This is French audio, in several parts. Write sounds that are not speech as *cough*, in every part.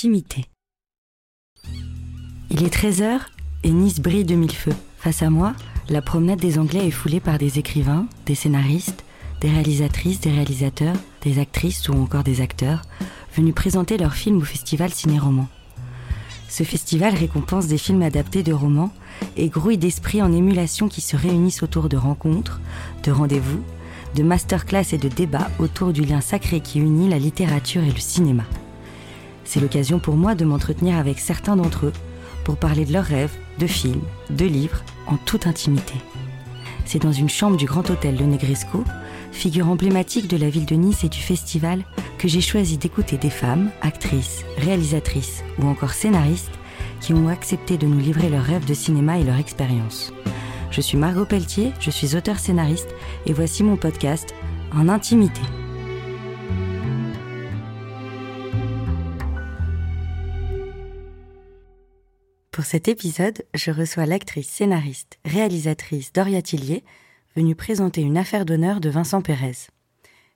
intimité. Il est 13h et Nice brille de mille feux. Face à moi, la promenade des Anglais est foulée par des écrivains, des scénaristes, des réalisatrices, des réalisateurs, des actrices ou encore des acteurs venus présenter leurs films au festival Ciné-Roman. Ce festival récompense des films adaptés de romans et grouille d'esprits en émulation qui se réunissent autour de rencontres, de rendez-vous, de masterclass et de débats autour du lien sacré qui unit la littérature et le cinéma. C'est l'occasion pour moi de m'entretenir avec certains d'entre eux pour parler de leurs rêves, de films, de livres, en toute intimité. C'est dans une chambre du Grand Hôtel Le Negresco, figure emblématique de la ville de Nice et du festival, que j'ai choisi d'écouter des femmes, actrices, réalisatrices ou encore scénaristes qui ont accepté de nous livrer leurs rêves de cinéma et leur expérience. Je suis Margot Pelletier, je suis auteur-scénariste et voici mon podcast En intimité. Pour cet épisode, je reçois l'actrice, scénariste, réalisatrice Doria Tillier, venue présenter une affaire d'honneur de Vincent Pérez.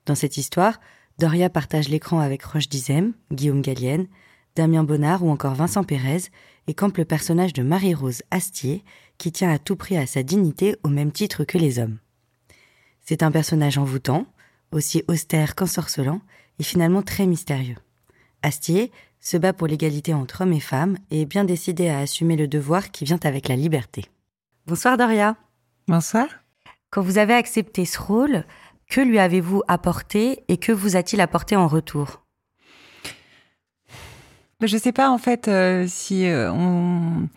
Dans cette histoire, Doria partage l'écran avec Roche Dizem, Guillaume Gallienne, Damien Bonnard ou encore Vincent Pérez et campe le personnage de Marie-Rose Astier qui tient à tout prix à sa dignité au même titre que les hommes. C'est un personnage envoûtant, aussi austère qu'ensorcelant et finalement très mystérieux. Astier se bat pour l'égalité entre hommes et femmes et est bien décidé à assumer le devoir qui vient avec la liberté. Bonsoir Doria. Bonsoir. Quand vous avez accepté ce rôle, que lui avez-vous apporté et que vous a-t-il apporté en retour? Je ne sais pas en fait euh, si euh, on...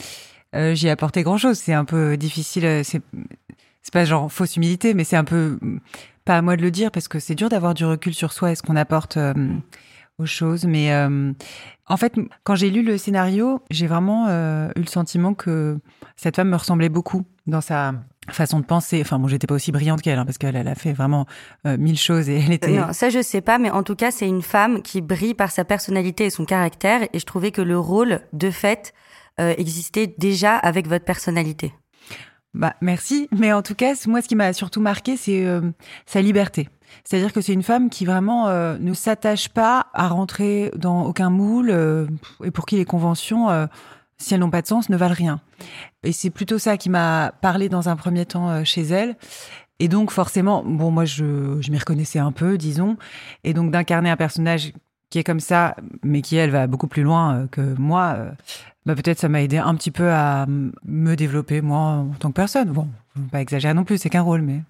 Euh, j'y ai apporté grand-chose. C'est un peu difficile. C'est c'est pas genre fausse humilité, mais c'est un peu pas à moi de le dire parce que c'est dur d'avoir du recul sur soi et ce qu'on apporte aux choses. Mais euh, en fait, quand j'ai lu le scénario, j'ai vraiment euh, eu le sentiment que cette femme me ressemblait beaucoup dans sa façon de penser. Enfin, bon, j'étais pas aussi brillante qu'elle, hein, parce qu'elle elle a fait vraiment euh, mille choses et elle était. Non, ça je sais pas, mais en tout cas, c'est une femme qui brille par sa personnalité et son caractère, et je trouvais que le rôle, de fait, existait déjà avec votre personnalité. Bah, merci. Mais en tout cas, moi, ce qui m'a surtout marqué, c'est sa liberté. C'est-à-dire que c'est une femme qui vraiment euh, ne s'attache pas à rentrer dans aucun moule euh, et pour qui les conventions, euh, si elles n'ont pas de sens, ne valent rien. Et c'est plutôt ça qui m'a parlé dans un premier temps chez elle. Et donc forcément, bon, moi je, m'y reconnaissais un peu, disons. Et donc d'incarner un personnage qui est comme ça, mais qui elle va beaucoup plus loin que moi, bah, peut-être ça m'a aidé un petit peu à me développer moi en tant que personne. Bon, pas exagérer non plus, c'est qu'un rôle, mais.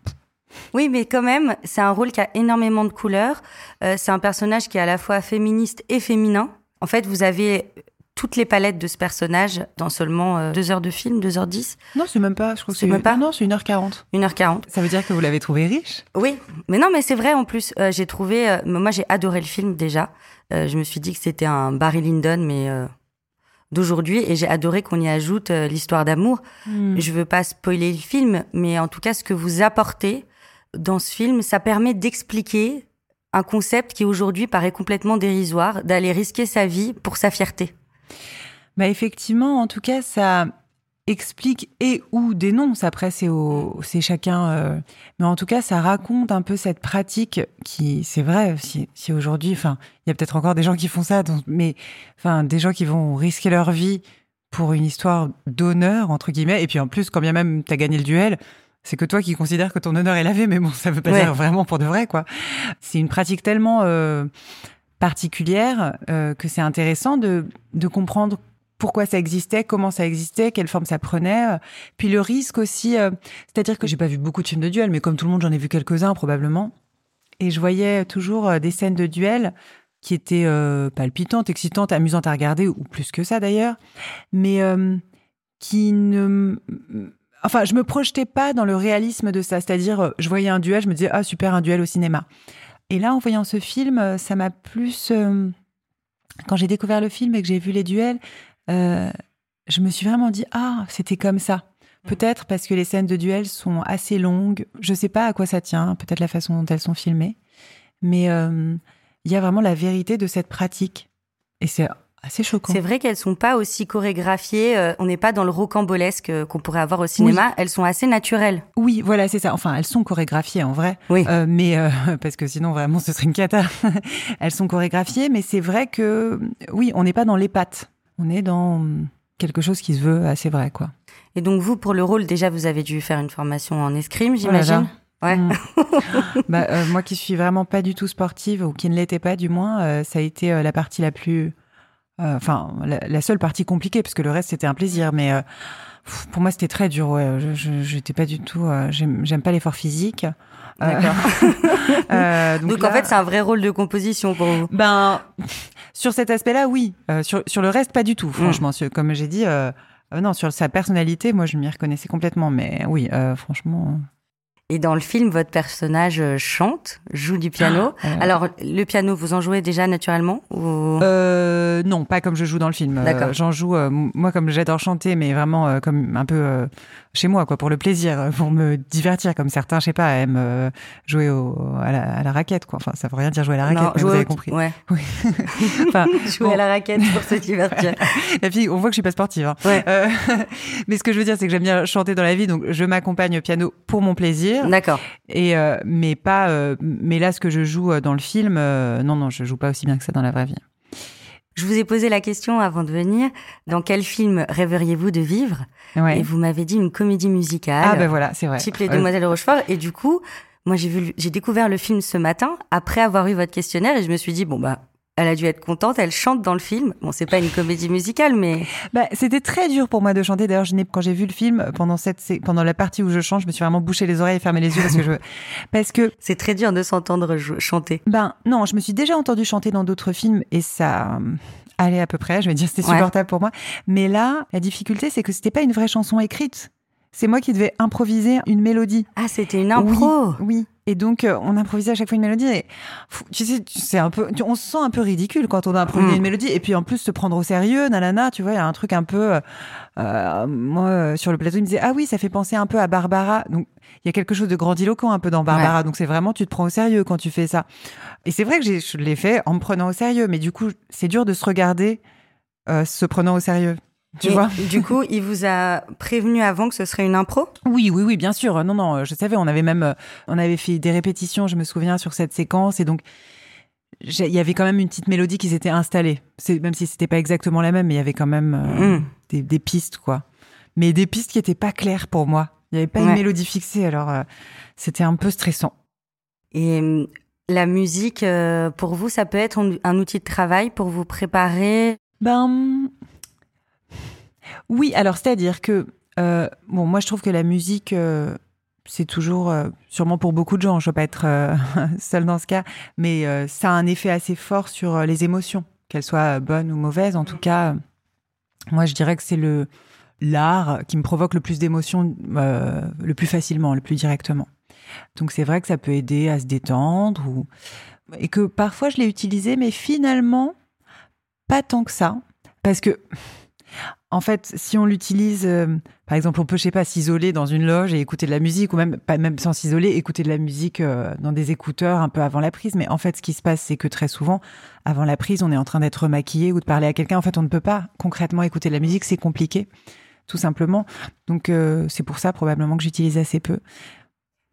Oui, mais quand même, c'est un rôle qui a énormément de couleurs. Euh, c'est un personnage qui est à la fois féministe et féminin. En fait, vous avez toutes les palettes de ce personnage dans seulement euh, deux heures de film, deux heures dix. Non, c'est même pas. Je crois c'est même pas. Non, c'est une heure quarante. Une heure quarante. Ça veut dire que vous l'avez trouvé riche? Oui, mais non, mais c'est vrai en plus. Euh, j'ai trouvé. moi, j'ai adoré le film déjà. je me suis dit que c'était un Barry Lyndon, mais d'aujourd'hui et j'ai adoré qu'on y ajoute l'histoire d'amour. Hmm. Je veux pas spoiler le film, mais en tout cas ce que vous apportez dans ce film, ça permet d'expliquer un concept qui aujourd'hui paraît complètement dérisoire, d'aller risquer sa vie pour sa fierté. Bah effectivement, en tout cas, ça explique et ou dénonce. Après, c'est c'est chacun. Euh, mais en tout cas, ça raconte un peu cette pratique qui, c'est vrai, si, si aujourd'hui, enfin, il y a peut-être encore des gens qui font ça, mais enfin, des gens qui vont risquer leur vie pour une histoire d'honneur entre guillemets. Et puis en plus, quand bien même t'as gagné le duel, c'est que toi qui considères que ton honneur est lavé, mais bon, ça veut pas dire vraiment pour de vrai, quoi. C'est une pratique tellement euh, particulière euh, que c'est intéressant de, de comprendre pourquoi ça existait, comment ça existait, quelle forme ça prenait. Puis le risque aussi, euh, c'est-à-dire que j'ai pas vu beaucoup de films de duel, mais comme tout le monde, j'en ai vu quelques-uns probablement. Et je voyais toujours des scènes de duel qui étaient palpitantes, excitantes, amusantes à regarder, ou plus que ça d'ailleurs, mais qui ne enfin, je me projetais pas dans le réalisme de ça. C'est-à-dire, euh, je voyais un duel, je me disais, ah, super, un duel au cinéma. Et là, en voyant ce film, euh, ça m'a plus. Euh, quand j'ai découvert le film et que j'ai vu les duels, je me suis vraiment dit, ah, c'était comme ça. Peut-être parce que les scènes de duel sont assez longues. Je sais pas à quoi ça tient, peut-être la façon dont elles sont filmées. Mais il y a vraiment la vérité de cette pratique. Et c'est assez choquant. C'est vrai qu'elles sont pas aussi chorégraphiées. euh, on n'est pas dans le rocambolesque euh, qu'on pourrait avoir au cinéma. Elles sont assez naturelles. Oui, voilà, c'est ça. Enfin, elles sont chorégraphiées en vrai. Oui. Euh, mais *laughs* parce que sinon vraiment ce serait une cata. *laughs* elles sont chorégraphiées, mais c'est vrai que oui, on n'est pas dans les pattes. On est dans quelque chose qui se veut assez vrai, quoi. Et donc vous, pour le rôle, déjà, vous avez dû faire une formation en escrime, Oh j'imagine. Ouais. Mm. *laughs* bah, moi qui suis vraiment pas du tout sportive ou qui ne l'était pas du moins, ça a été la partie la plus, enfin la, la seule partie compliquée parce que le reste c'était un plaisir. Mais euh, pour moi c'était très dur. Ouais, je- je j'étais pas du tout. euh, J'aime pas l'effort physique. Euh, *laughs* euh, Donc, là- en fait, c'est un vrai rôle de composition pour vous. Ben, sur cet aspect-là, oui. Euh, sur, sur le reste, pas du Mm. tout, franchement. Sur- Comme j'ai dit, euh, euh, non, sur sa personnalité, moi, je m'y reconnaissais complètement. Mais oui, euh, franchement. Et dans le film, votre personnage euh, chante, joue du piano. euh, Alors, le piano, vous en jouez déjà naturellement ou... euh, non, pas comme je joue dans le film. Euh, D'accord. J'en joue, euh, moi, comme j'adore chanter, mais vraiment comme un peu chez moi, quoi, pour le plaisir, pour me divertir, comme certains, je sais pas, aiment jouer au, à, la, à la raquette, quoi. Enfin, ça veut rien dire jouer à la raquette, Non, mais vous avez compris. Ouais. Oui. *laughs* enfin, Jouer bon. à la raquette pour se divertir. *laughs* La fille, on voit que je suis pas sportive. hein. Ouais. *laughs* Mais ce que je veux dire, c'est que j'aime bien chanter dans la vie, donc je m'accompagne au piano pour mon plaisir. D'accord. Et euh, mais pas. euh, mais là, ce que je joue euh, dans le film, non, non, je joue pas aussi bien que ça dans la vraie vie. Je vous ai posé la question avant de venir. Dans quel film rêveriez-vous de vivre? Ouais. Et vous m'avez dit une comédie musicale. Ah ben voilà, c'est vrai. type Les Demoiselles de Rochefort. Et du coup, moi, j'ai vu, j'ai découvert le film ce matin après avoir eu votre questionnaire et je me suis dit, bon, bah, elle a dû être contente, elle chante dans le film. Bon, c'est pas une comédie musicale, mais bah, c'était très dur pour moi de chanter. D'ailleurs, je n'ai quand j'ai vu le film pendant cette pendant la partie où je chante, je me suis vraiment bouché les oreilles et fermé les yeux parce que je *laughs* parce que c'est très dur de s'entendre chanter. Ben non, je me suis déjà entendu chanter dans d'autres films et ça euh, allait à peu près. Je vais dire c'était Ouais. supportable pour moi. Mais là, la difficulté, c'est que c'était pas une vraie chanson écrite. C'est moi qui devais improviser une mélodie. Ah, c'était une impro. Oui, oui. Et donc euh, on improvisait à chaque fois une mélodie. Et tu sais, c'est un peu, on se sent un peu ridicule quand on a improvisé Mm. une mélodie. Et puis en plus se prendre au sérieux, nanana. Tu vois, il y a un truc un peu. euh, euh, moi, sur le plateau, il me disait ah oui, ça fait penser un peu à Barbara. Donc il y a quelque chose de grandiloquent un peu dans Barbara. Donc c'est vraiment tu te prends au sérieux quand tu fais ça. Et c'est vrai que je l'ai fait en me prenant au sérieux, mais du coup c'est dur de se regarder euh, se prenant au sérieux. Tu Et vois Du coup, il vous a prévenu avant que ce serait une impro? Oui, oui, oui, bien sûr. Non, non, je savais. On avait même, euh, on avait fait des répétitions. Je me souviens sur cette séquence, et donc il y avait quand même une petite mélodie qui s'était installée. Même si c'était pas exactement la même, mais il y avait quand même euh, Mm. des, des pistes, quoi. Mais des pistes qui étaient pas claires pour moi. Il y avait pas une mélodie fixée, alors euh, c'était un peu stressant. Et hum, la musique, euh, pour vous, ça peut être un, un outil de travail pour vous préparer? Ben oui, alors c'est-à-dire que euh, bon, moi je trouve que la musique euh, c'est toujours euh, sûrement pour beaucoup de gens. Je veux pas être *laughs* seule dans ce cas, mais ça a un effet assez fort sur les émotions, qu'elles soient bonnes ou mauvaises. En tout cas, euh, moi je dirais que c'est le l'art qui me provoque le plus d'émotions le plus facilement, le plus directement. Donc c'est vrai que ça peut aider à se détendre ou et que parfois je l'ai utilisé, mais finalement pas tant que ça, parce que en fait, si on l'utilise, euh, par exemple, on peut, je sais pas, s'isoler dans une loge et écouter de la musique, ou même pas même sans s'isoler, écouter de la musique euh, dans des écouteurs un peu avant la prise. Mais en fait, ce qui se passe, c'est que très souvent, avant la prise, on est en train d'être maquillé ou de parler à quelqu'un. En fait, on ne peut pas concrètement écouter de la musique, c'est compliqué, tout simplement. Donc, euh, c'est pour ça probablement que j'utilise assez peu.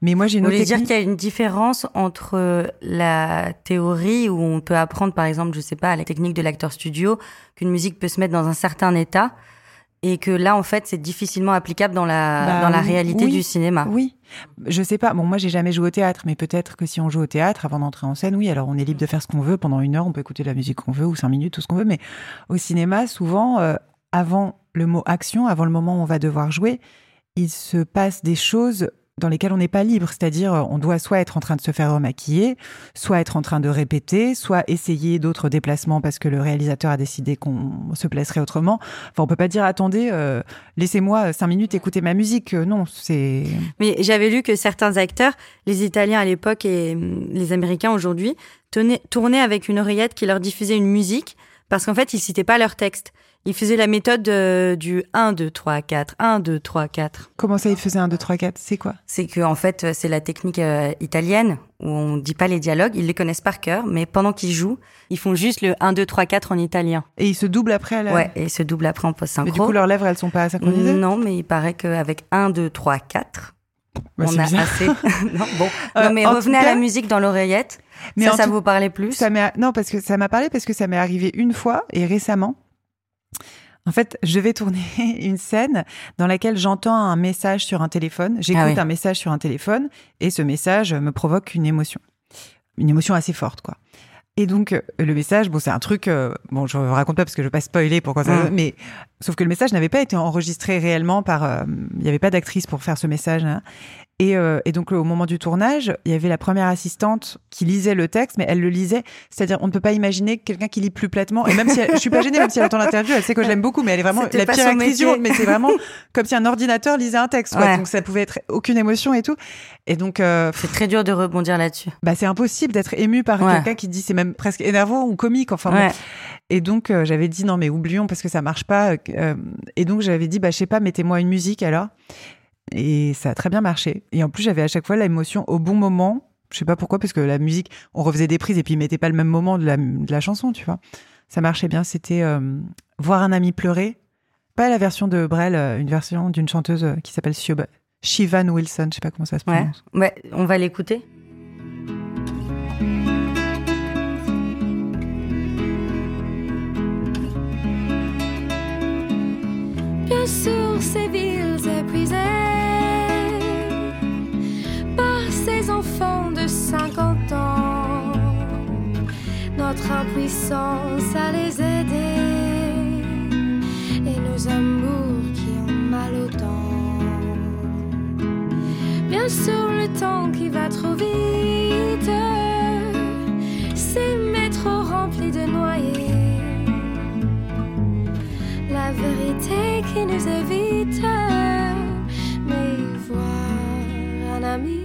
Mais moi, j'ai une Vous voulez dire qu'il y a une différence entre la théorie où on peut apprendre, par exemple, je sais pas, la technique de l'acteur studio, qu'une musique peut se mettre dans un certain état, et que là, en fait, c'est difficilement applicable dans la, Bah dans la oui, réalité oui. du cinéma. Oui, je sais pas. Bon, moi, j'ai jamais joué au théâtre, mais peut-être que si on joue au théâtre avant d'entrer en scène, oui, alors on est libre de faire ce qu'on veut pendant une heure, on peut écouter la musique qu'on veut ou cinq minutes, tout ce qu'on veut. Mais au cinéma, souvent, euh, avant le mot action, avant le moment où on va devoir jouer, il se passe des choses dans lesquelles on n'est pas libre, c'est-à-dire euh, on doit soit être en train de se faire remaquiller, soit être en train de répéter, soit essayer d'autres déplacements parce que le réalisateur a décidé qu'on se placerait autrement. Enfin, on peut pas dire attendez, euh, laissez-moi cinq minutes écouter ma musique. Euh, Non, c'est Mais j'avais lu que certains acteurs, les Italiens à l'époque et hum, les Américains aujourd'hui, tournaient avec une oreillette qui leur diffusait une musique parce qu'en fait, ils citaient pas leur texte. Il faisait la méthode euh, du 1, 2, 3, 4, 1, 2, 3, 4. Comment ça, il faisait 1, 2, 3, 4 C'est quoi? C'est que en fait, c'est la technique euh, italienne où on dit pas les dialogues, ils les connaissent par cœur, mais pendant qu'ils jouent, ils font juste le 1, 2, 3, 4 en italien. Et ils se doublent après à la... Ouais, et ils se doublent après en post-synchro. Mais du coup, leurs lèvres, elles sont pas synchronisées Non, mais il paraît qu'avec 1, 2, 3, 4, Bah, on a bizarre. assez. *laughs* *laughs* non, bon. Euh, non, mais revenez à cas- la musique dans l'oreillette. Mais ça, ça tout- vous parlait plus Ça non parce que ça m'a parlé parce que ça m'est arrivé une fois et récemment. En fait, je vais tourner *laughs* une scène dans laquelle j'entends un message sur un téléphone. J'écoute Ah oui. un message sur un téléphone et ce message me provoque une émotion, une émotion assez forte, quoi. Et donc euh, le message, bon, c'est un truc, euh, bon, je vous raconte pas parce que je veux pas spoiler pourquoi ça, Mm. mais sauf que le message n'avait pas été enregistré réellement par, euh, il n'y avait pas d'actrice pour faire ce message. hein. Et, euh, et donc, au moment du tournage, il y avait la première assistante qui lisait le texte, mais elle le lisait. C'est-à-dire, on ne peut pas imaginer quelqu'un qui lit plus platement. Et même si elle- je suis pas gênée, même si elle entend l'interview, elle sait que je l'aime beaucoup, mais elle est vraiment la pire actrice du métier. monde. Mais c'est vraiment comme si un ordinateur lisait un texte. quoi. Ouais. Donc, ça pouvait être aucune émotion et tout. Et donc, euh, C'est très dur de rebondir là-dessus. bah, c'est impossible d'être ému par Ouais. quelqu'un qui dit c'est même presque énervant ou comique. Enfin, bon. Et donc, euh, j'avais dit non, mais oublions parce que ça marche pas. Et donc, j'avais dit, bah, je sais pas, mettez-moi une musique alors. Et ça a très bien marché. Et en plus, j'avais à chaque fois l'émotion au bon moment. Je sais pas pourquoi, parce que la musique, on refaisait des prises et puis ils mettaient pas le même moment de la, de la chanson, tu vois. Ça marchait bien. C'était euh, voir un ami pleurer. Pas la version de Brel, euh, une version d'une chanteuse euh, qui s'appelle Shivan Wilson. Je sais pas comment ça se prononce. ouais. On va l'écouter. Bien sûr, ces villes de 50 ans, notre impuissance à les aider et nos amours qui ont mal au temps. Bien sûr, le temps qui va trop vite, ces métros remplis de noyés la vérité qui nous évite. Mais voir un ami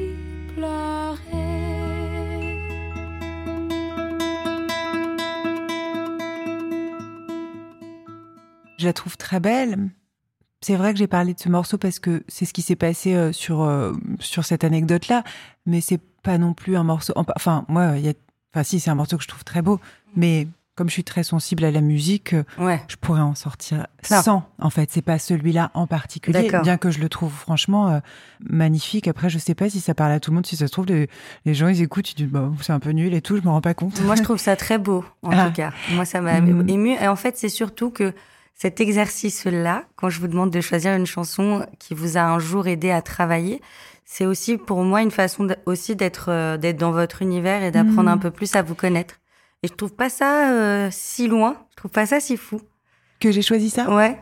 Je la trouve très belle. C'est vrai que j'ai parlé de ce morceau parce que c'est ce qui s'est passé euh, sur, euh, sur cette anecdote-là, mais c'est pas non plus un morceau. Enfin, moi, il y a. Enfin, si, c'est un morceau que je trouve très beau, mais comme je suis très sensible à la musique, Ouais. je pourrais en sortir Non. 100. En fait, c'est pas celui-là en particulier, bien que je le trouve franchement euh, magnifique. Après, je sais pas si ça parle à tout le monde. Si ça se trouve, les, les gens ils écoutent, ils disent bah, c'est un peu nul et tout. Je me rends pas compte. Moi, je trouve ça *laughs* très beau, en Ah. tout cas. Moi, ça m'a Mm. ému. Et en fait, c'est surtout que cet exercice-là, quand je vous demande de choisir une chanson qui vous a un jour aidé à travailler, c'est aussi pour moi une façon aussi d'être euh, d'être dans votre univers et d'apprendre Mm. un peu plus à vous connaître. Et je trouve pas ça euh, si loin. Je trouve pas ça si fou. Que j'ai choisi ça? Ouais.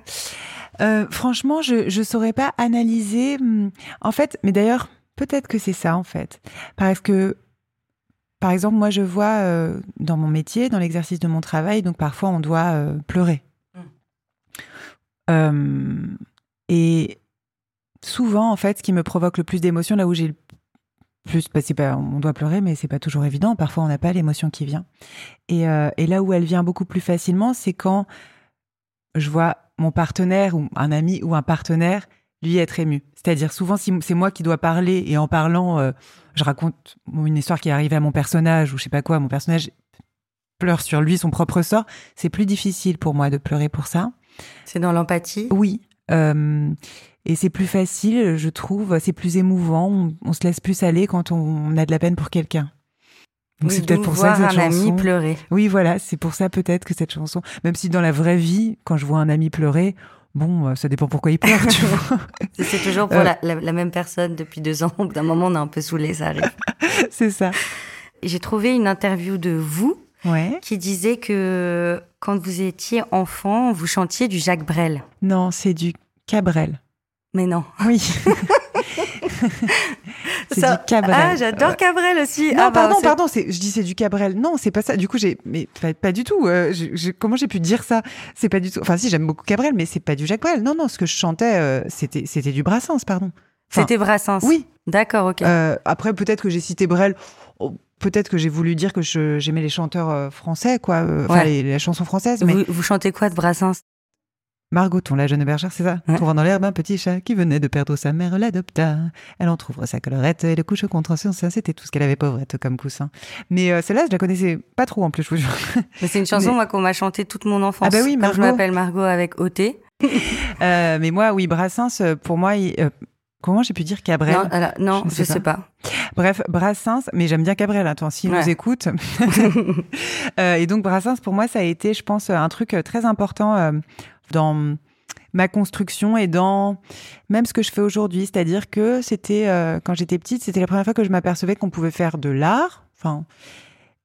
Euh, franchement, je je saurais pas analyser. hum, En fait, mais d'ailleurs, peut-être que c'est ça en fait, parce que par exemple, moi, je vois euh, dans mon métier, dans l'exercice de mon travail, donc parfois on doit euh, pleurer. Euh, et souvent, en fait, ce qui me provoque le plus d'émotions, là où j'ai le plus, bah, c'est pas, on doit pleurer, mais c'est pas toujours évident. Parfois, on n'a pas l'émotion qui vient. Et, euh, et là où elle vient beaucoup plus facilement, c'est quand je vois mon partenaire ou un ami ou un partenaire lui être ému. C'est-à-dire souvent si c'est moi qui dois parler et en parlant, euh, je raconte une histoire qui est arrivée à mon personnage ou je sais pas quoi, mon personnage pleure sur lui son propre sort, c'est plus difficile pour moi de pleurer pour ça. C'est dans l'empathie? Oui. euh, et c'est plus facile, je trouve, c'est plus émouvant, on, on se laisse plus aller quand on, a de la peine pour quelqu'un. Donc Oui, c'est peut-être pour ça que cette un ami chanson... pleurer. Oui, voilà, c'est pour ça peut-être que cette chanson, même si dans la vraie vie, quand je vois un ami pleurer, bon, euh, ça dépend pourquoi il pleure, tu *laughs* vois. C'est- toujours pour Euh. la, la- la même personne depuis deux ans. D'un moment, on est un peu saoulé, ça arrive. *laughs* c'est ça. J'ai trouvé une interview de vous Ouais. qui disait que quand vous étiez enfant, vous chantiez du Jacques Brel. Non, c'est du Cabrel. Mais non. Oui. *laughs* c'est du Cabrel. Ah, j'adore. Cabrel aussi. Non, ah, bah, pardon, c'est- pardon, je dis c'est du Cabrel. Non, c'est pas ça. Du coup, j'ai, mais pas, pas du tout. euh, je- je- comment j'ai pu dire ça? C'est pas du tout. Enfin, si, j'aime beaucoup Cabrel, mais c'est pas du Jacques Brel. Non, non, ce que je chantais, euh, c'était, c'était du Brassens, pardon. Enfin, C'était Brassens. Oui. D'accord, ok. Euh, après, peut-être que j'ai cité Brel. Oh, Peut-être que j'ai voulu dire que j'aimais les chanteurs euh, français, quoi. euh, Enfin, Ouais. la chanson française. Mais vous, vous chantez quoi de Brassens? Margoton, la jeune bergère, c'est ça? Ouais. Trouvant dans l'herbe un petit chat qui venait de perdre sa mère, l'adopta. Elle en trouve sa collerette et le couche contre son sein. C'était tout ce qu'elle avait pauvrette comme coussin. Mais euh, celle-là, je la connaissais pas trop en plus, je vous jure. Mais c'est une chanson Mais- moi qu'on m'a chantée toute mon enfance. Ah bah oui, Margot. je m'appelle Margot avec OT. *laughs* Euh, mais moi, oui, Brassens, pour moi, il- euh, comment j'ai pu dire Cabrel? Non, alors, non, Je je sais sais pas. Bref, Brassens, mais j'aime bien Cabrel, attends, s'il Ouais. nous écoute. *laughs* *laughs* Euh, et donc, Brassens, pour moi, ça a été, je pense, un truc euh, très important euh, dans ma construction et dans même ce que je fais aujourd'hui. C'est-à-dire que c'était, euh, quand j'étais petite, c'était la première fois que je m'apercevais qu'on pouvait faire de l'art, enfin,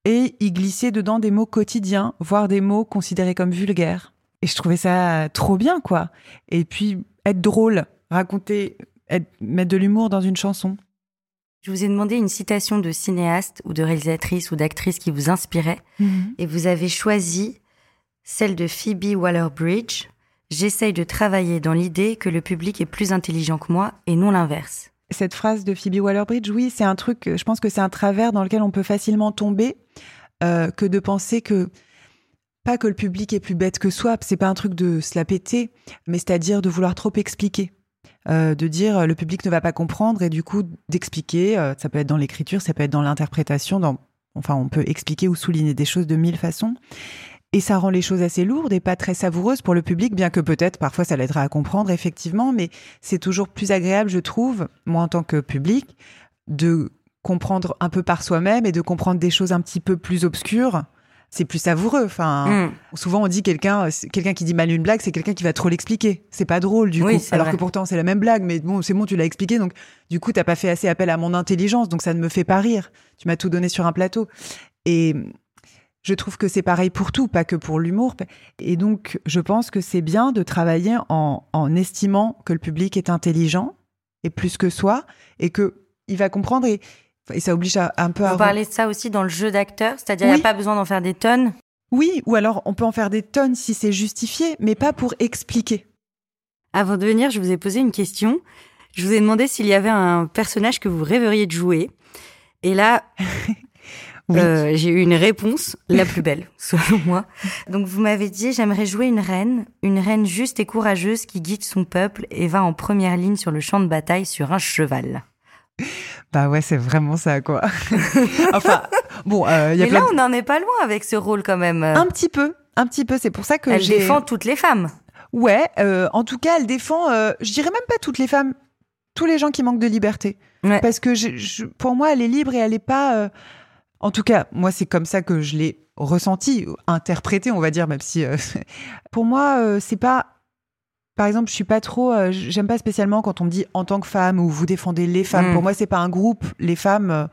et y glisser dedans des mots quotidiens, voire des mots considérés comme vulgaires. Et je trouvais ça trop bien, quoi. Et puis, être drôle, raconter, être- mettre de l'humour dans une chanson. Je vous ai demandé une citation de cinéaste ou de réalisatrice ou d'actrice qui vous inspirait et vous avez choisi celle de Phoebe Waller-Bridge. J'essaye de travailler dans l'idée que le public est plus intelligent que moi et non l'inverse. Cette phrase de Phoebe Waller-Bridge, oui, c'est un truc, euh, je pense que c'est un travers dans lequel on peut facilement tomber, euh, que de penser que, pas que le public est plus bête que soi, c'est pas un truc de se la péter, mais c'est-à-dire de vouloir trop expliquer. Euh, de dire euh, le public ne va pas comprendre et du coup d'expliquer, euh, ça peut être dans l'écriture, ça peut être dans l'interprétation, dans... enfin on peut expliquer ou souligner des choses de mille façons. Et ça rend les choses assez lourdes et pas très savoureuses pour le public, bien que peut-être parfois ça l'aidera à comprendre effectivement, mais c'est toujours plus agréable, je trouve, moi en tant que public, de comprendre un peu par soi-même et de comprendre des choses un petit peu plus obscures. C'est plus savoureux. Enfin, Mm. souvent on dit quelqu'un, c'est- quelqu'un qui dit mal une blague, c'est quelqu'un qui va trop l'expliquer. C'est pas drôle du Oui, coup. Alors vrai. que pourtant c'est la même blague, mais bon, c'est bon, tu l'as expliqué, donc du coup t'as pas fait assez appel à mon intelligence, donc ça ne me fait pas rire. Tu m'as tout donné sur un plateau. Et je trouve que c'est pareil pour tout, pas que pour l'humour. Et donc, je pense que c'est bien de travailler en, en estimant que le public est intelligent et plus que soi, et que il va comprendre et, et ça oblige à, un peu à Vous parlez de ça aussi dans le jeu d'acteur, c'est-à-dire il n'y a pas besoin d'en faire des tonnes. Oui, ou alors on peut en faire des tonnes si c'est justifié, mais pas pour expliquer. Avant de venir, je vous ai posé une question. Je vous ai demandé s'il y avait un personnage que vous rêveriez de jouer. Et là, *laughs* Oui. euh, j'ai eu une réponse, la plus belle, *laughs* selon moi. Donc vous m'avez dit, j'aimerais jouer une reine, une reine juste et courageuse qui guide son peuple et va en première ligne sur le champ de bataille sur un cheval. Bah ouais, c'est vraiment ça, quoi. *laughs* enfin, bon, euh, il y a Mais plein là, de- on n'en est pas loin avec ce rôle quand même. un petit peu, un petit peu. C'est pour ça que Elle j'ai. défend toutes les femmes. Ouais, euh, en tout cas, elle défend. euh, je dirais même pas toutes les femmes, tous les gens qui manquent de liberté. Ouais. Parce que je, je- pour moi, elle est libre et elle est pas. euh, En tout cas, moi, c'est comme ça que je l'ai ressenti, interprété, on va dire, même si. euh, *laughs* pour moi, euh, c'est pas. Par exemple, je suis pas trop. euh, J'aime pas spécialement quand on me dit en tant que femme ou vous défendez les femmes. Mm. Pour moi, c'est pas un groupe. Les femmes. euh,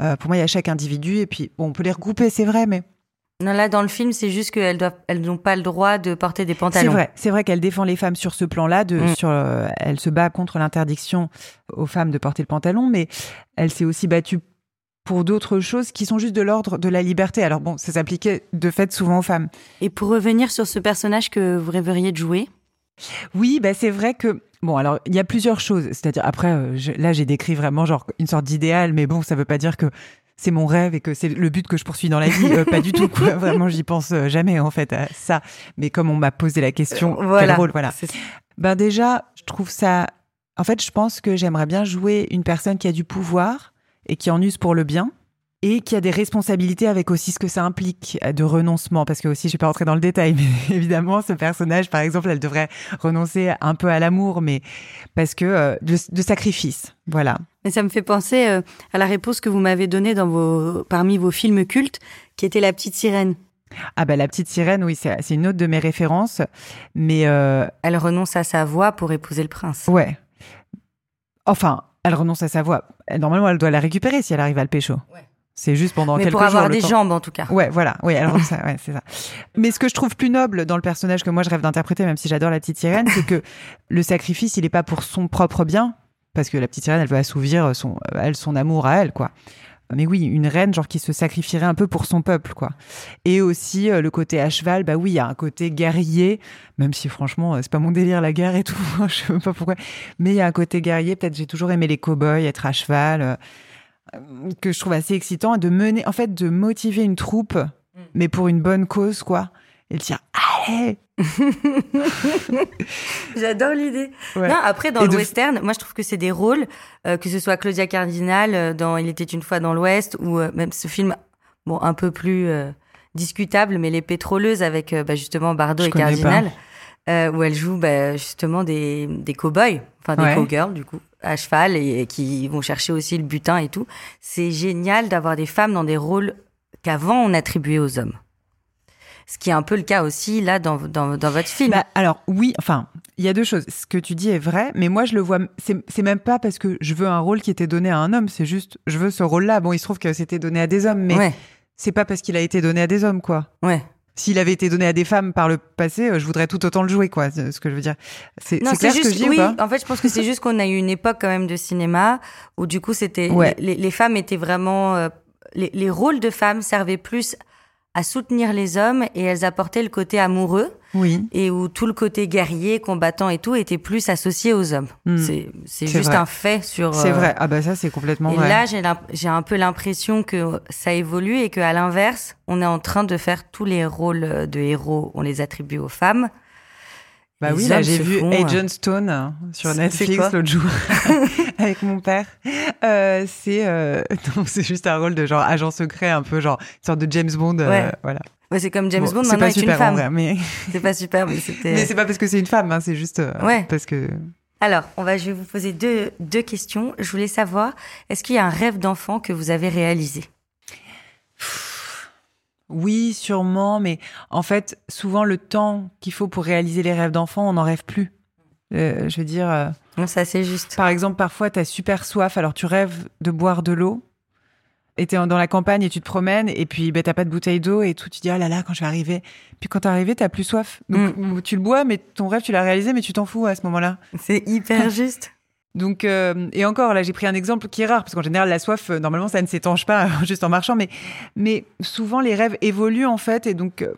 euh, pour moi, il y a chaque individu et puis bon, on peut les regrouper, c'est vrai, mais Non, là, dans le film, c'est juste qu'elles doivent, elles n'ont pas le droit de porter des C'est pantalons. vrai, c'est vrai qu'elle défend les femmes sur ce plan-là. De, Mm. sur, euh, elle se bat contre l'interdiction aux femmes de porter le pantalon, mais elle s'est aussi battue pour d'autres choses qui sont juste de l'ordre de la liberté. Alors bon, ça s'appliquait de fait souvent aux femmes. Et pour revenir sur ce personnage que vous rêveriez de jouer, Oui, bah c'est vrai que bon, alors il y a plusieurs choses. C'est-à-dire après, euh, je- là j'ai décrit vraiment genre une sorte d'idéal, mais bon, ça veut pas dire que c'est mon rêve et que c'est le but que je poursuis dans la vie. Euh, pas du tout. Quoi. *laughs* Vraiment, j'y pense euh, jamais en fait à ça. Mais comme on m'a posé la question, quel voilà. rôle, voilà. Ben déjà, je trouve ça. En fait, je pense que j'aimerais bien jouer une personne qui a du pouvoir et qui en use pour le bien et qui a des responsabilités avec aussi ce que ça implique euh, de renoncement. Parce que aussi, je vais pas rentrer dans le détail, *laughs* mais évidemment, ce personnage, par exemple, elle devrait renoncer un peu à l'amour, mais parce que euh, de, de sacrifice. Voilà. Mais ça me fait penser euh, à la réponse que vous m'avez donnée dans vos, parmi vos films cultes, qui était La Petite Sirène. Ah ben la petite sirène, oui, c'est une autre de mes références, mais euh, Elle renonce à sa voix pour épouser le prince. ouais. Enfin, elle renonce à sa voix. Normalement, elle doit la récupérer si elle arrive à le pécho. Ouais. C'est juste pendant Mais quelques pour avoir jours, des temps- jambes, en tout cas. Ouais, voilà. Oui, alors *laughs* ça, ouais, c'est ça. Mais ce que je trouve plus noble dans le personnage que moi je rêve d'interpréter, même si j'adore la petite sirène, c'est que *laughs* le sacrifice, il est pas pour son propre bien, parce que la petite sirène, elle veut assouvir son, elle, son amour à elle, quoi. Mais oui, une reine, genre qui se sacrifierait un peu pour son peuple, quoi. Et aussi euh, le côté à cheval, bah oui, il y a un côté guerrier, même si franchement, euh, c'est pas mon délire la guerre et tout, *laughs* je sais pas pourquoi. Mais il y a un côté guerrier. Peut-être j'ai toujours aimé les cow-boys, être à cheval. euh, que je trouve assez excitant et de mener, en fait, de motiver une troupe, mais pour une bonne cause, quoi. Et de dire, allez. *laughs* J'adore l'idée. Ouais. Non, après, dans Et le de- western, moi, je trouve que c'est des rôles, euh, que ce soit Claudia Cardinal euh, dans Il était une fois dans l'Ouest, ou euh, même ce film, bon, un peu plus euh, discutable, mais Les Pétroleuses avec euh, bah, justement Bardot Je et Cardinal, euh, où elle joue bah, justement des, des cow-boys, enfin des Ouais. cow-girls, du coup, à cheval, et, et qui vont chercher aussi le butin et tout. C'est génial d'avoir des femmes dans des rôles qu'avant on attribuait aux hommes. Ce qui est un peu le cas aussi là dans, dans, dans votre film. Bah, alors oui, enfin, il y a deux choses. Ce que tu dis est vrai, mais moi je le vois. C'est même pas parce que je veux un rôle qui était donné à un homme. C'est juste, je veux ce rôle-là. Bon, il se trouve que c'était donné à des hommes, mais ouais, c'est pas parce qu'il a été donné à des hommes, quoi. ouais. S'il avait été donné à des femmes par le passé, euh, je voudrais tout autant le jouer, quoi. Ce que je veux dire. C'est clair ce que je dis oui, ou pas en fait, je pense que c'est juste qu'on a eu une époque quand même de cinéma où du coup, c'était Ouais. les, les femmes étaient vraiment euh, les, les rôles de femmes servaient plus à soutenir les hommes et elles apportaient le côté amoureux Oui. et où tout le côté guerrier, combattant et tout était plus associé aux hommes. Hmm. C'est juste vrai. un fait sur. C'est euh, vrai. Ah bah ça, c'est complètement Et vrai. là, j'ai un peu l'impression que ça évolue et qu'à l'inverse, on est en train de faire tous les rôles de héros, on les attribue aux femmes. Bah Les oui, là j'ai vu font, euh, Agent Stone euh, sur Netflix l'autre jour *laughs* *laughs* avec mon père. Euh, c'est euh, *laughs* c'est juste un rôle de genre agent secret, un peu genre une sorte de James Bond. euh, Ouais. voilà. Ouais, c'est comme James Bon, Bond maintenant pas est une femme. vrai, mais C'est pas super, mais c'était. mais c'est pas parce que c'est une femme, hein, c'est juste Ouais. parce que Alors, on va, je vais vous poser deux, deux questions. Je voulais savoir, est-ce qu'il y a un rêve d'enfant que vous avez réalisé? Oui, sûrement, mais en fait, souvent le temps qu'il faut pour réaliser les rêves d'enfant, on n'en rêve plus. Euh, je veux dire. euh, Non, ça c'est juste. Par exemple, parfois, tu as super soif, alors tu rêves de boire de l'eau. Et t'es dans la campagne et tu te promènes, et puis ben, t'as pas de bouteille d'eau, et tout, tu dis, ah là là, quand je vais arriver. Puis quand t'es arrivé, t'as plus soif. Donc tu le bois, mais ton rêve, tu l'as réalisé, mais tu t'en fous à ce moment-là. C'est hyper juste. Donc, euh, et encore, là, j'ai pris un exemple qui est rare, parce qu'en général, la soif, euh, normalement, ça ne s'étanche pas *laughs* juste en marchant, mais, mais souvent, les rêves évoluent, en fait, et donc, euh,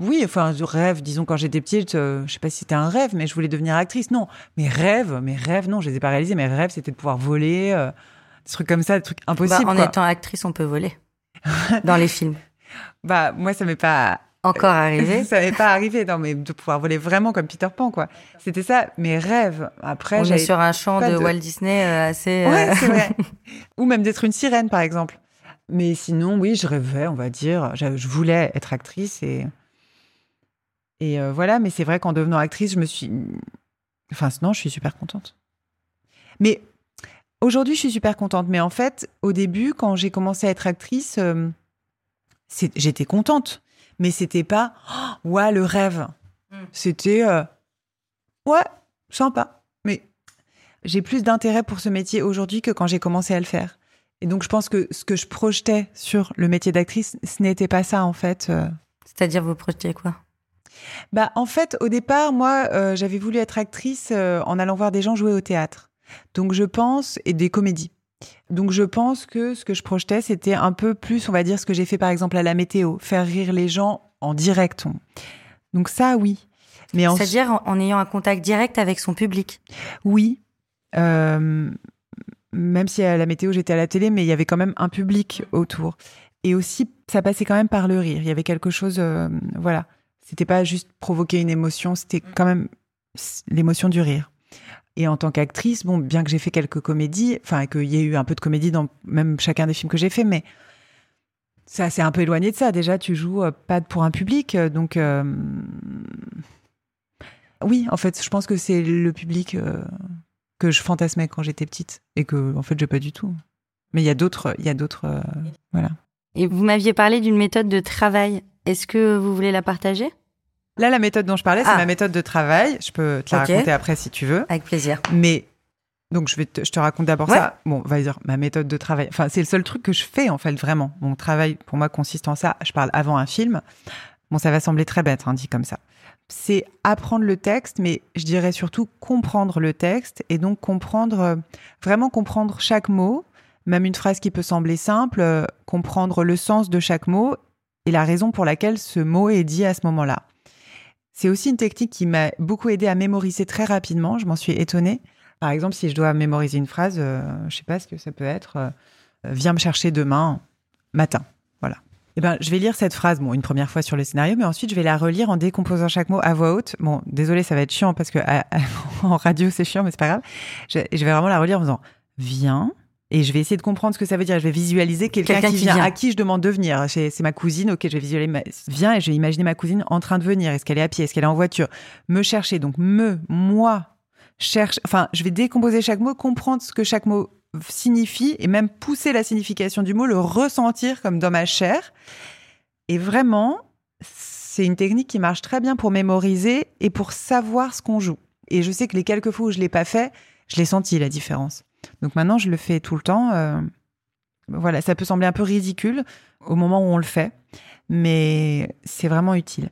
oui, enfin, rêve, disons, quand j'étais petite, euh, je sais pas si c'était un rêve, mais je voulais devenir actrice. Non, mes rêves, mes rêves, non, je les ai pas réalisés. Mes rêves, c'était de pouvoir voler, des trucs comme ça, des trucs Bah, impossibles. en quoi. étant actrice, on peut voler. Dans les films. *laughs* Bah, moi, ça m'est pas Encore arrivé. *laughs* ça m'est pas arrivé, non, mais de pouvoir voler vraiment comme Peter Pan, quoi. C'était ça, mes rêves. Après, on est sur un champ de, de- Walt Disney euh, assez. euh, Ouais, c'est vrai. *laughs* Ou même d'être une sirène, par exemple. Mais sinon, oui, je rêvais, on va dire. Je, voulais être actrice et. Et euh, voilà, mais c'est vrai qu'en devenant actrice, je me suis. Enfin, non, je suis super contente. Mais aujourd'hui, je suis super contente. Mais en fait, au début, quand j'ai commencé à être actrice, euh, j'étais contente. Mais c'était pas. Oh, ouais, le rêve. Mm. C'était. euh, ouais, sympa. Mais j'ai plus d'intérêt pour ce métier aujourd'hui que quand j'ai commencé à le faire. Et donc, je pense que ce que je projetais sur le métier d'actrice, ce n'était pas ça, en fait. Euh, C'est-à-dire, vous projetez quoi? Bah, en fait, au départ, moi, euh, j'avais voulu être actrice euh, en allant voir des gens jouer au théâtre. Donc, je pense, et des comédies. Donc, je pense que ce que je projetais, c'était un peu plus, on va dire, ce que j'ai fait, par exemple, à la météo, faire rire les gens en direct. Donc, ça, oui. Mais en... C'est-à-dire en, en ayant un contact direct avec son public. Oui. Euh, même si à la météo, j'étais à la télé, mais il y avait quand même un public autour. Et aussi, ça passait quand même par le rire. Il y avait quelque chose, euh, voilà. C'était pas juste provoquer une émotion, c'était quand même l'émotion du rire. Et en tant qu'actrice, bon, bien que j'ai fait quelques comédies, enfin, qu'il y ait eu un peu de comédie dans même chacun des films que j'ai fait, mais ça, c'est un peu éloigné de ça. Déjà, tu joues euh, pas pour un public, euh, donc. euh, Oui, en fait, je pense que c'est le public que je fantasmais quand j'étais petite et que, en fait, j'ai pas du tout. Mais il y a d'autres, il y a d'autres. Et vous m'aviez parlé d'une méthode de travail. Est-ce que vous voulez la partager? Là, la méthode dont je parlais, c'est Ah. ma méthode de travail. Je peux te la raconter après si tu veux. Avec plaisir. Mais donc, je vais te, je te raconte d'abord Ouais. ça. Bon, on va dire ma méthode de travail. Enfin, c'est le seul truc que je fais en fait vraiment. Mon travail pour moi consiste en ça. Je parle avant un film. Bon, ça va sembler très bête, hein, dit comme ça. C'est apprendre le texte, mais je dirais surtout comprendre le texte et donc comprendre euh, vraiment comprendre chaque mot, même une phrase qui peut sembler simple, euh, comprendre le sens de chaque mot et la raison pour laquelle ce mot est dit à ce moment-là. C'est aussi une technique qui m'a beaucoup aidé à mémoriser très rapidement. Je m'en suis étonnée. Par exemple, si je dois mémoriser une phrase, euh, je sais pas ce que ça peut être. euh, viens me chercher demain matin. Voilà. Eh ben, je vais lire cette phrase, bon, une première fois sur le scénario, mais ensuite je vais la relire en décomposant chaque mot à voix haute. Bon, désolé, ça va être chiant parce que *laughs* en radio c'est chiant, mais c'est pas grave. Je vais vraiment la relire en faisant viens. Et je vais essayer de comprendre ce que ça veut dire. Je vais visualiser quelqu'un qui, qui vient, vient. à qui je demande de venir. C'est c'est ma cousine, ok, je vais visualiser, ma... viens et je vais imaginer ma cousine en train de venir. Est-ce qu'elle est à pied? Est-ce qu'elle est en voiture? Me chercher. Donc me, moi, cherche. Enfin, je vais décomposer chaque mot, comprendre ce que chaque mot signifie et même pousser la signification du mot, le ressentir comme dans ma chair. Et vraiment, c'est une technique qui marche très bien pour mémoriser et pour savoir ce qu'on joue. Et je sais que les quelques fois où je l'ai pas fait, je l'ai senti la différence. Donc maintenant, je le fais tout le temps. euh, voilà, ça peut sembler un peu ridicule au moment où on le fait, mais c'est vraiment utile.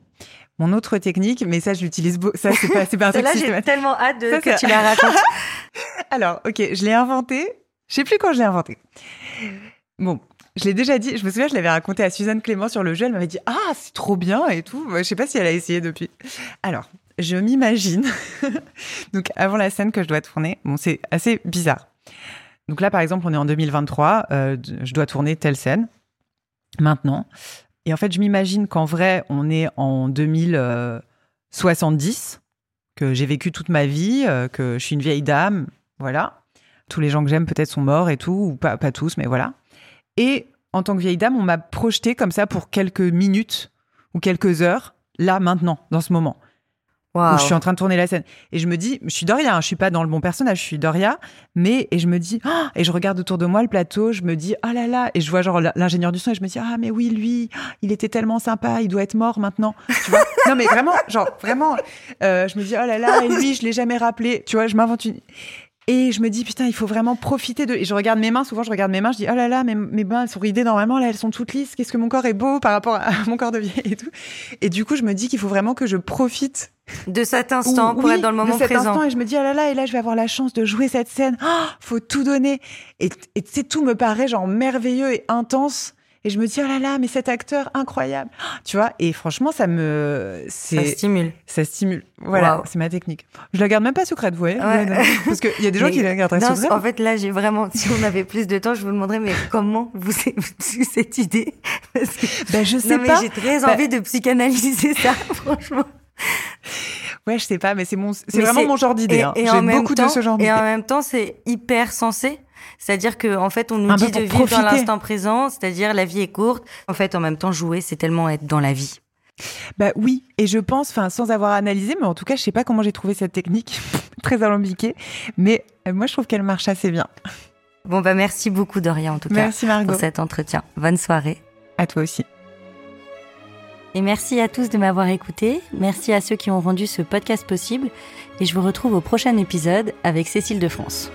Mon autre technique, mais ça, je l'utilise beaucoup. Ça, c'est pas, c'est pas un *laughs* truc Là, j'ai tellement hâte de, Ça, que tu la racontes. *laughs* Alors, ok, je l'ai inventé. Je sais plus quand je l'ai inventé. Bon, je l'ai déjà dit. Je me souviens, je l'avais raconté à Suzanne Clément sur le jeu. Elle m'avait dit Ah, c'est trop bien et tout. Je sais pas si elle a essayé depuis. Alors, je m'imagine. *laughs* Donc, avant la scène que je dois tourner, bon, c'est assez bizarre. Donc là, par exemple, on est en 2023. euh, je dois tourner telle scène maintenant. Et en fait, je m'imagine qu'en vrai, on est en 2070, que j'ai vécu toute ma vie, euh, que je suis une vieille dame, voilà. Tous les gens que j'aime peut-être sont morts et tout, ou pas, pas tous, mais voilà. Et en tant que vieille dame, on m'a projeté comme ça pour quelques minutes ou quelques heures, là, maintenant, dans ce moment Où je suis en train de tourner la scène. Et je me dis, je suis Doria, hein, je suis pas dans le bon personnage, je suis Doria, mais et je me dis, ah *gasps* et je regarde autour de moi le plateau, je me dis, ah là là, et je vois genre l'ingénieur du son et je me dis, ah mais oui lui, *gasps* il était tellement sympa, il doit être mort maintenant, tu vois *laughs* Non mais vraiment, genre vraiment, euh, je me dis, oh là là, et lui je l'ai jamais rappelé, tu vois, je m'invente une. Et je me dis, putain, il faut vraiment profiter de. Et je regarde mes mains, souvent je regarde mes mains, je dis, oh là là, mes, mes mains, elles sont ridées normalement, là, elles sont toutes lisses, qu'est-ce que mon corps est beau par rapport à mon corps de vieille et tout. Et du coup, je me dis qu'il faut vraiment que je profite De cet instant ou- pour oui, être dans le moment de cet présent. instant, et je me dis, ah là là, et là, je vais avoir la chance de jouer cette scène. Oh, faut tout donner. Et, et sais, tout me paraît genre merveilleux et intense. Et je me dis, oh là là, mais cet acteur, incroyable. Oh, Tu vois, et franchement, ça me. Ça C'est, stimule. ça stimule. Voilà, c'est ma technique. Je la garde même pas secrète, vous voyez. Ouais. Parce qu'il y a des gens Mais- *laughs* qui la garderaient Non, secrète. en fait, là, j'ai vraiment, si on avait plus de temps, je vous demanderais, mais comment vous *laughs* avez cette idée? Parce que- Ben, je sais Non, mais pas. j'ai très Bah- envie de psychanalyser ça, *laughs* franchement. Ouais, je sais pas, mais c'est mon, c'est vraiment mon genre d'idée. Et, hein. et J'ai beaucoup temps, de ce genre et d'idée. en même temps, c'est hyper sensé. C'est-à-dire que en fait, on nous Un peu dit de vivre dans profiter. l'instant présent, c'est-à-dire la vie est courte. En fait, en même temps, jouer, c'est tellement être dans la vie. Bah oui, et je pense, enfin, sans avoir analysé, mais en tout cas, je sais pas comment j'ai trouvé cette technique *laughs* très alambiquée, mais euh, moi, je trouve qu'elle marche assez bien. Bon, bah merci beaucoup, Doria, en tout cas, Merci Margot. pour cet entretien. Bonne soirée. À toi aussi. Et merci à tous de m'avoir écouté. Merci à ceux qui ont rendu ce podcast possible. Et je vous retrouve au prochain épisode avec Cécile de France.